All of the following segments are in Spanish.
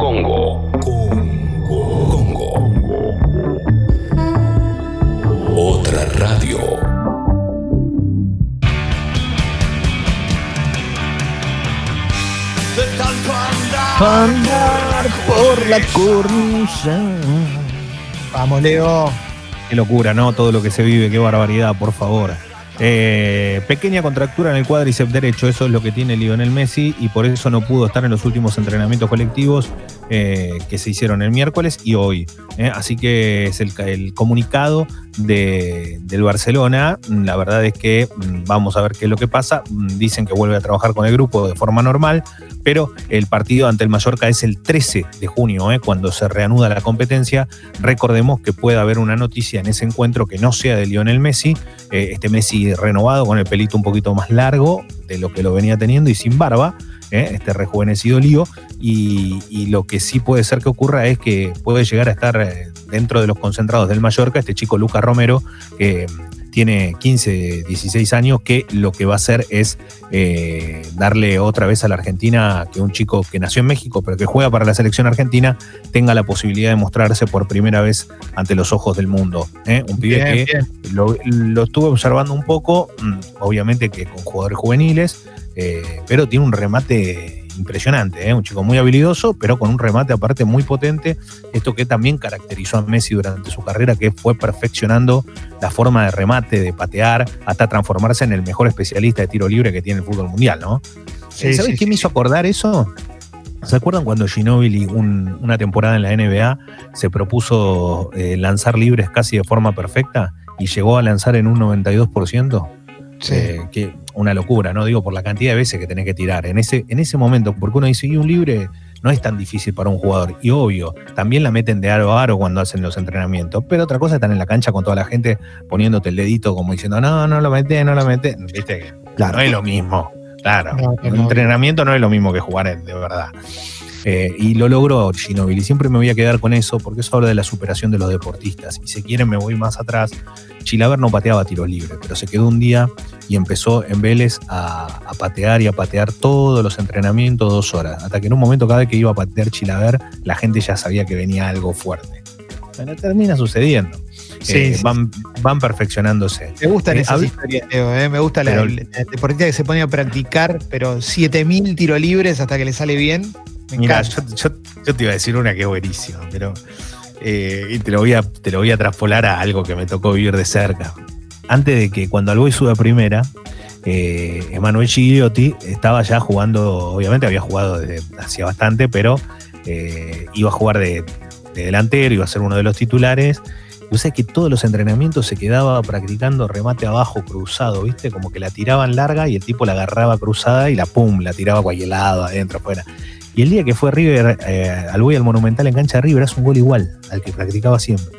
Congo. Congo. Congo. Otra radio. Andar por la cornisa. Vamos, Leo. Qué locura, ¿no? Todo lo que se vive, qué barbaridad, por favor. Eh, pequeña contractura en el cuádriceps derecho, eso es lo que tiene Lionel Messi y por eso no pudo estar en los últimos entrenamientos colectivos eh, que se hicieron el miércoles y hoy. ¿eh? Así que es el, comunicado del Barcelona. La verdad es que mm, vamos a ver qué es lo que pasa. Mm, dicen que vuelve a trabajar con el grupo de forma normal, pero el partido ante el Mallorca es el 13 de junio, cuando se reanuda la competencia. Recordemos que puede haber una noticia en ese encuentro que no sea de Lionel Messi, este Messi renovado con el pelito un poquito más largo de lo que lo venía teniendo y sin barba. ¿eh? este rejuvenecido lío. Y, lo que sí puede ser que ocurra es que puede llegar a estar eh, dentro de los concentrados del Mallorca este chico Lucas Romero, que tiene 15, 16 años, que lo que va a hacer es eh, darle otra vez a la Argentina que un chico que nació en México, pero que juega para la selección argentina, tenga la posibilidad de mostrarse por primera vez ante los ojos del mundo. Un pibe que Lo, lo, estuve observando un poco, mm, obviamente que con jugadores juveniles, eh, pero tiene un remate impresionante, ¿eh? un chico muy habilidoso, pero con un remate aparte muy potente. Esto que también caracterizó a Messi durante su carrera, que fue perfeccionando la forma de remate, de patear, hasta transformarse en el mejor especialista de tiro libre que tiene el fútbol mundial, ¿no? Eh, ¿Sabes qué me hizo acordar eso? ¿Se acuerdan cuando Ginobili, una temporada en la NBA, se propuso lanzar libres casi de forma perfecta y llegó a lanzar en un 92%? Sí. que una locura, ¿no? Digo, por la cantidad de veces que tenés que tirar. En ese, en ese momento, porque uno dice, y un libre no es tan difícil para un jugador. Y obvio, también la meten de aro a aro cuando hacen los entrenamientos. Pero otra cosa, están en la cancha con toda la gente poniéndote el dedito como diciendo, no, no lo metés, no lo metés. Viste, claro, no es lo mismo. Claro, el entrenamiento no es lo mismo que jugar de verdad. Eh, y lo logró Ginobili. Siempre me voy a quedar con eso porque eso habla de la superación de los deportistas. Y si quieren, me voy más atrás. Chilaver no pateaba tiro libre, pero se quedó un día y empezó en Vélez a, patear y a patear todos los entrenamientos dos horas. Hasta que en un momento, cada vez que iba a patear Chilaver, la gente ya sabía que venía algo fuerte. Pero termina sucediendo. Eh, van, van perfeccionándte Me gustan eh, esas historias, Leo, me gusta la, deportista que se pone a practicar, pero 7000 tiros libres hasta que le sale bien. Mira, yo, te iba a decir una que es buenísima, pero eh, y te lo, voy a, te lo voy a traspolar a algo que me tocó vivir de cerca. Antes de que cuando Alboy sube a primera, eh, Emanuel Gigliotti estaba ya jugando, obviamente había jugado desde hacía bastante, pero eh, iba a jugar de, delantero, iba a ser uno de los titulares. Y sé que todos los entrenamientos se quedaba practicando remate abajo cruzado, ¿viste? Como que la tiraban larga y el tipo la agarraba cruzada y la pum, la tiraba a cualquier lado, adentro, afuera. Y el día que fue River eh, al Boy al Monumental en cancha de River, hace un gol igual al que practicaba siempre.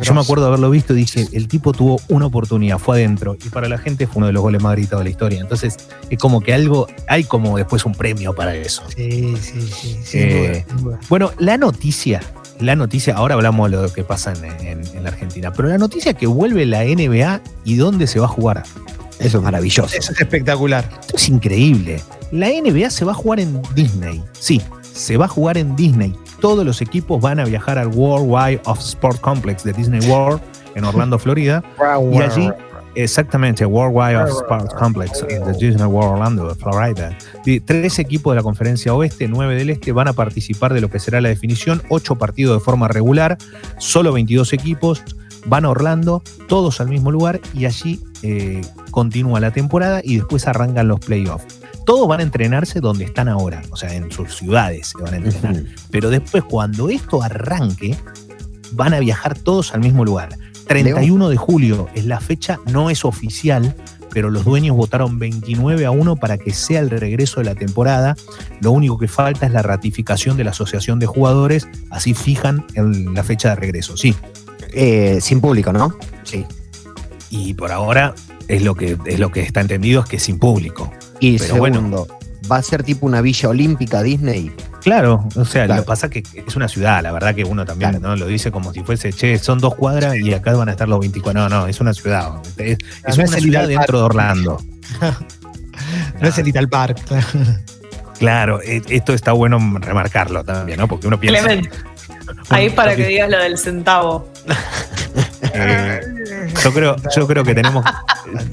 Yo me acuerdo haberlo visto y dije, el tipo tuvo una oportunidad, fue adentro, y para la gente fue uno de los goles más gritados de la historia. Entonces, es como que algo, hay como después un premio para eso. Sí, sí, sí. Eh, bueno, la noticia, la noticia, ahora hablamos de lo que pasa en, en, la Argentina, pero la noticia que vuelve la NBA y dónde se va a jugar. Eso es maravilloso. Eso es espectacular. Esto es increíble. La NBA se va a jugar en Disney. Sí, se va a jugar en Disney. Todos los equipos van a viajar al World Wide of Sport Complex de Disney World en Orlando, Florida. y allí, exactamente, World Wide of Sport Complex de Disney World Orlando, Florida. Tres equipos de la conferencia oeste, nueve del este, van a participar de lo que será la definición. Ocho partidos de forma regular, solo 22 equipos van a Orlando, todos al mismo lugar y allí eh, continúa la temporada y después arrancan los playoffs todos van a entrenarse donde están ahora, o sea, en sus ciudades se van a entrenar. Pero después, cuando esto arranque, van a viajar todos al mismo lugar. 31 de julio es la fecha, no es oficial, pero los dueños votaron 29 a 1 para que sea el regreso de la temporada. Lo único que falta es la ratificación de la Asociación de Jugadores, así fijan la fecha de regreso, sí. Eh, sin público, ¿no? Sí. Y por ahora es lo que, es lo que está entendido, es que sin público. Y segundo, ¿va a ser tipo una villa olímpica Disney? Claro, o sea, lo que pasa es que es una ciudad, la verdad que uno también ¿no? lo dice como si fuese, che, son dos cuadras y acá van a estar los 24. No, no, es una ciudad. Es, una ciudad dentro de Orlando. no, es el Ital Park. Claro, e- esto está bueno remarcarlo también, ¿no? Porque uno piensa. Clemente, ahí para que digas lo del centavo. eh, yo creo, yo creo que tenemos,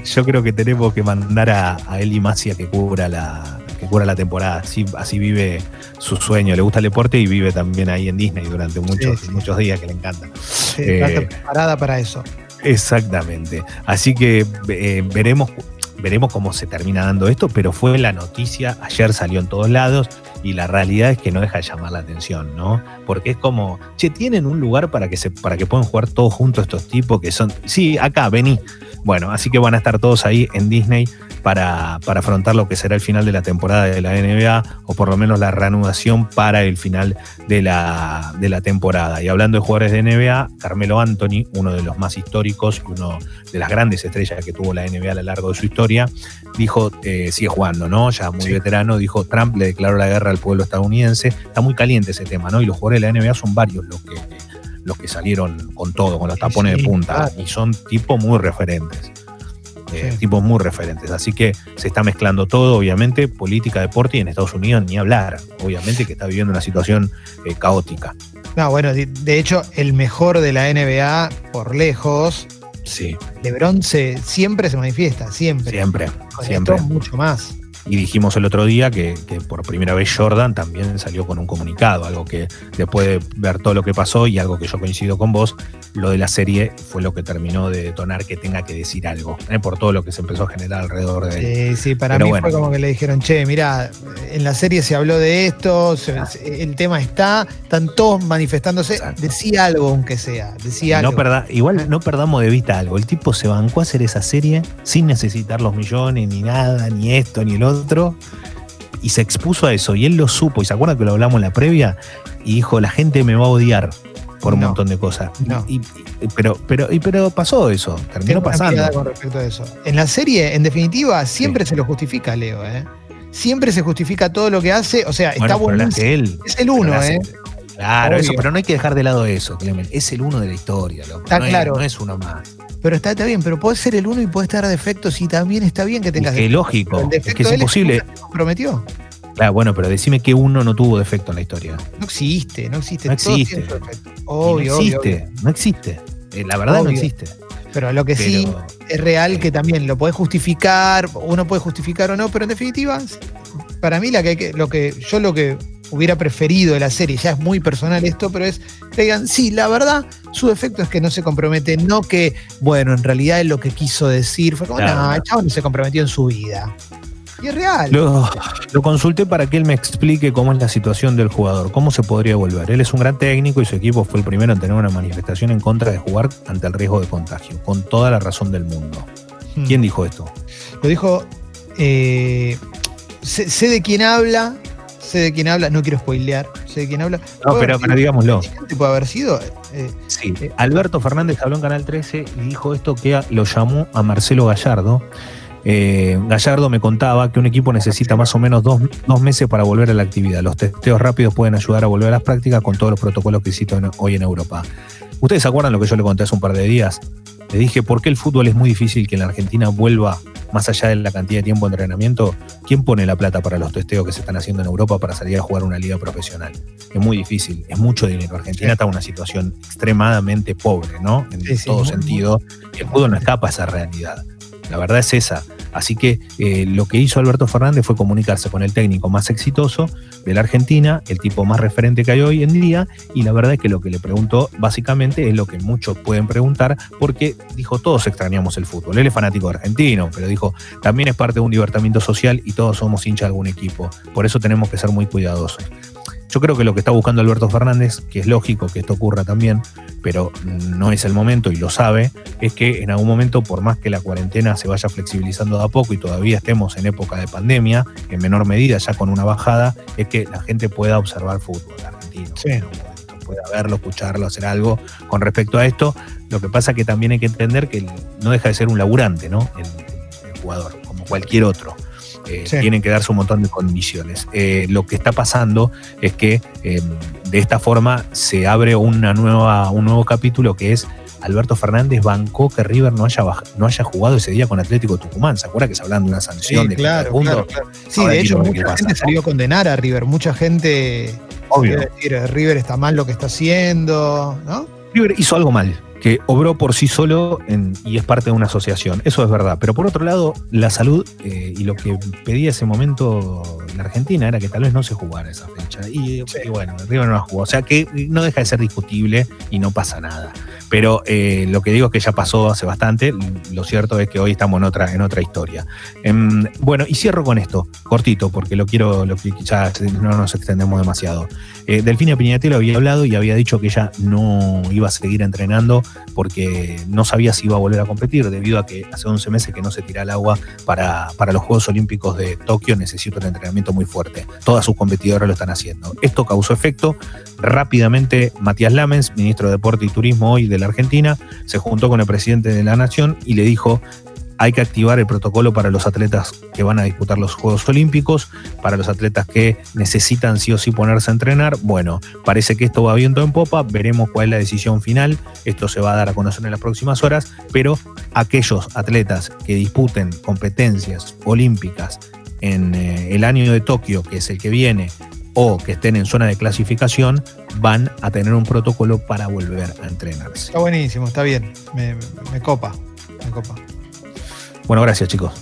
yo creo que tenemos que mandar a, a Eli Macia que cubra la, que cubra la temporada. Así, así vive su sueño. Le gusta el deporte y vive también ahí en Disney durante muchos, Sí, sí. muchos días que le encanta. Sí, Eh, está preparada para eso. Exactamente. Así que eh, veremos, veremos cómo se termina dando esto, pero fue la noticia, ayer salió en todos lados y la realidad es que no deja de llamar la atención, ¿no? Porque es como, che, tienen un lugar para que se, para que puedan jugar todos juntos estos tipos que son, sí, acá, vení. Bueno, así que van a estar todos ahí en Disney para, para afrontar lo que será el final de la temporada de la NBA, o por lo menos la reanudación para el final de la, de la temporada. Y hablando de jugadores de NBA, Carmelo Anthony, uno de los más históricos y uno de las grandes estrellas que tuvo la NBA a lo largo de su historia, dijo, eh, sigue jugando, ¿no? Ya muy Sí. veterano, dijo, Trump le declaró la guerra al pueblo estadounidense. Está muy caliente ese tema, ¿no? Y los jugadores de la NBA son varios los que, los que salieron con todo, con los tapones Sí, de punta, claro. y son tipos muy referentes. Eh, Sí. tipos muy referentes. Así que se está mezclando todo, obviamente, política, deporte y en Estados Unidos ni hablar. Obviamente que está viviendo una situación eh, caótica. No, bueno, de, hecho, el mejor de la NBA, por lejos, Sí, LeBron se, siempre se manifiesta, siempre. siempre, Con siempre. esto, mucho más. Y dijimos el otro día que, que por primera vez Jordan también salió con un comunicado, algo que después de ver todo lo que pasó y algo que yo coincido con vos, lo de la serie fue lo que terminó de detonar que tenga que decir algo, ¿eh? por todo lo que se empezó a generar alrededor de él. Sí, sí, para Pero mí bueno. fue como que le dijeron, che, mira, en la serie se habló de esto, se- se- el tema está, están todos manifestándose, Exacto. decía algo aunque sea, decía No algo. perda- igual no perdamos de vista algo. El tipo se bancó a hacer esa serie sin necesitar los millones, ni nada, ni esto, ni el otro. Y se expuso a eso. Y él lo supo. Y se acuerda que lo hablamos en la previa. Y dijo: La gente me va a odiar por un No. montón de cosas. No. Y- y- pero, pero, y, pero pasó eso. Terminó Tengo pasando. mirada con respecto a eso. En la serie, en definitiva, siempre se lo justifica, Leo, ¿eh? Siempre se justifica todo lo que hace, o sea, está Bueno, él. Es el uno, ¿eh? Claro, eso, pero no hay que dejar de lado eso, Clemen. Es el uno de la historia, loco. Está no, es- claro. no es uno más. Pero está, está bien, pero puede ser el uno y puede estar defectos y también está bien que Es tengas que defectos. lógico. El Es que es de él imposible. comprometió. Claro, bueno, pero decime que uno no tuvo defecto en la historia. No existe, no existe. No existe. Obvio, no existe, obvio. no existe. La verdad no existe. Pero lo que sí es real que también lo podés justificar, uno puede justificar o no, pero en definitiva, para mí la que hay que, lo que yo lo que hubiera preferido de la serie, ya es muy personal esto, pero es que digan, sí, la verdad, su defecto es que no se compromete, no que, bueno, en realidad es lo que quiso decir, fue como, no, no. el chavo no se comprometió en su vida. Y es real. Lo, lo consulté para que él me explique cómo es la situación del jugador, cómo se podría volver. Él es un gran técnico y su equipo fue el primero en tener una manifestación en contra de jugar ante el riesgo de contagio, con toda la razón del mundo. Hmm. ¿Quién dijo esto? Lo dijo, eh, sé, sé de quién habla, sé de quién habla, no quiero spoilear, sé de quién habla. No, pero, pero digámoslo. puede haber sido. eh, Sí, Alberto Fernández habló en Canal 13 y dijo esto que lo llamó a Marcelo Gallardo. Eh, Gallardo me contaba que un equipo necesita más o menos dos, dos meses para volver a la actividad. Los testeos rápidos pueden ayudar a volver a las prácticas con todos los protocolos que existen hoy en Europa. ¿Ustedes se acuerdan lo que yo le conté hace un par de días? Le dije, ¿por qué el fútbol es muy difícil que en la Argentina vuelva más allá de la cantidad de tiempo de entrenamiento? ¿Quién pone la plata para los testeos que se están haciendo en Europa para salir a jugar una liga profesional? Es muy difícil, es mucho dinero. Argentina está en una situación extremadamente pobre, ¿no? En Sí, sí, todo muy, sentido. El fútbol no escapa a esa realidad. La verdad es esa. Así que eh, lo que hizo Alberto Fernández fue comunicarse con el técnico más exitoso de la Argentina, el tipo más referente que hay hoy en día, y la verdad es que lo que le preguntó básicamente es lo que muchos pueden preguntar, porque dijo, todos extrañamos el fútbol. Él es fanático argentino, pero dijo, también es parte de un divertimiento social y todos somos hinchas de algún equipo. Por eso tenemos que ser muy cuidadosos. Yo creo que lo que está buscando Alberto Fernández, que es lógico que esto ocurra también, pero no es el momento y lo sabe, es que en algún momento, por más que la cuarentena se vaya flexibilizando de a poco y todavía estemos en época de pandemia, en menor medida ya con una bajada, es que la gente pueda observar fútbol argentino. Sí. Pueda verlo, escucharlo, hacer algo con respecto a esto. Lo que pasa que también hay que entender que no deja de ser un laburante, ¿no? El, el jugador, como cualquier otro. Eh, Sí. Tienen que darse un montón de condiciones. Eh, lo que está pasando es que eh, de esta forma se abre una nueva, un nuevo capítulo que es Alberto Fernández bancó que River no haya, no haya jugado ese día con Atlético Tucumán. ¿Se acuerda que se hablan de una sanción de claro, punto? claro, claro. Sí, Ahora de hecho, mucha pasa, gente ¿no? salió a condenar a River. Mucha gente Obvio. decir, River está mal lo que está haciendo, ¿no? River hizo algo mal, que obró por sí solo y es parte de una asociación. Eso es verdad. Pero por otro lado, la salud eh, y lo que pedía ese momento la Argentina era que tal vez no se jugara esa fecha. Y, y bueno, River no la jugó. O sea que no deja de ser discutible y no pasa nada. Pero eh, lo que digo es que ya pasó hace bastante. Lo cierto es que hoy estamos en otra, en otra historia. Em, bueno, y cierro con esto, cortito, porque lo quiero, lo ya no nos extendemos demasiado. Eh, Delfina Piñatelo había hablado y había dicho que ella no iba a seguir entrenando porque no sabía si iba a volver a competir, debido a que hace 11 meses que no se tira al agua para, para los Juegos Olímpicos de Tokio, necesita un entrenamiento muy fuerte. Todas sus competidoras lo están haciendo. Esto causó efecto. Rápidamente, Matías Lamens, ministro de Deporte y Turismo hoy de la Argentina, se juntó con el presidente de la Nación y le dijo hay que activar el protocolo para los atletas que van a disputar los Juegos Olímpicos, para los atletas que necesitan sí o sí ponerse a entrenar. Bueno, parece que esto va viento en popa, veremos cuál es la decisión final, esto se va a dar a conocer en las próximas horas, pero aquellos atletas que disputen competencias olímpicas en eh, el año de Tokio, que es el que viene, o que estén en zona de clasificación, van a tener un protocolo para volver a entrenarse. Está buenísimo, está bien. Me, me- me copa. Me copa. Bueno, gracias chicos.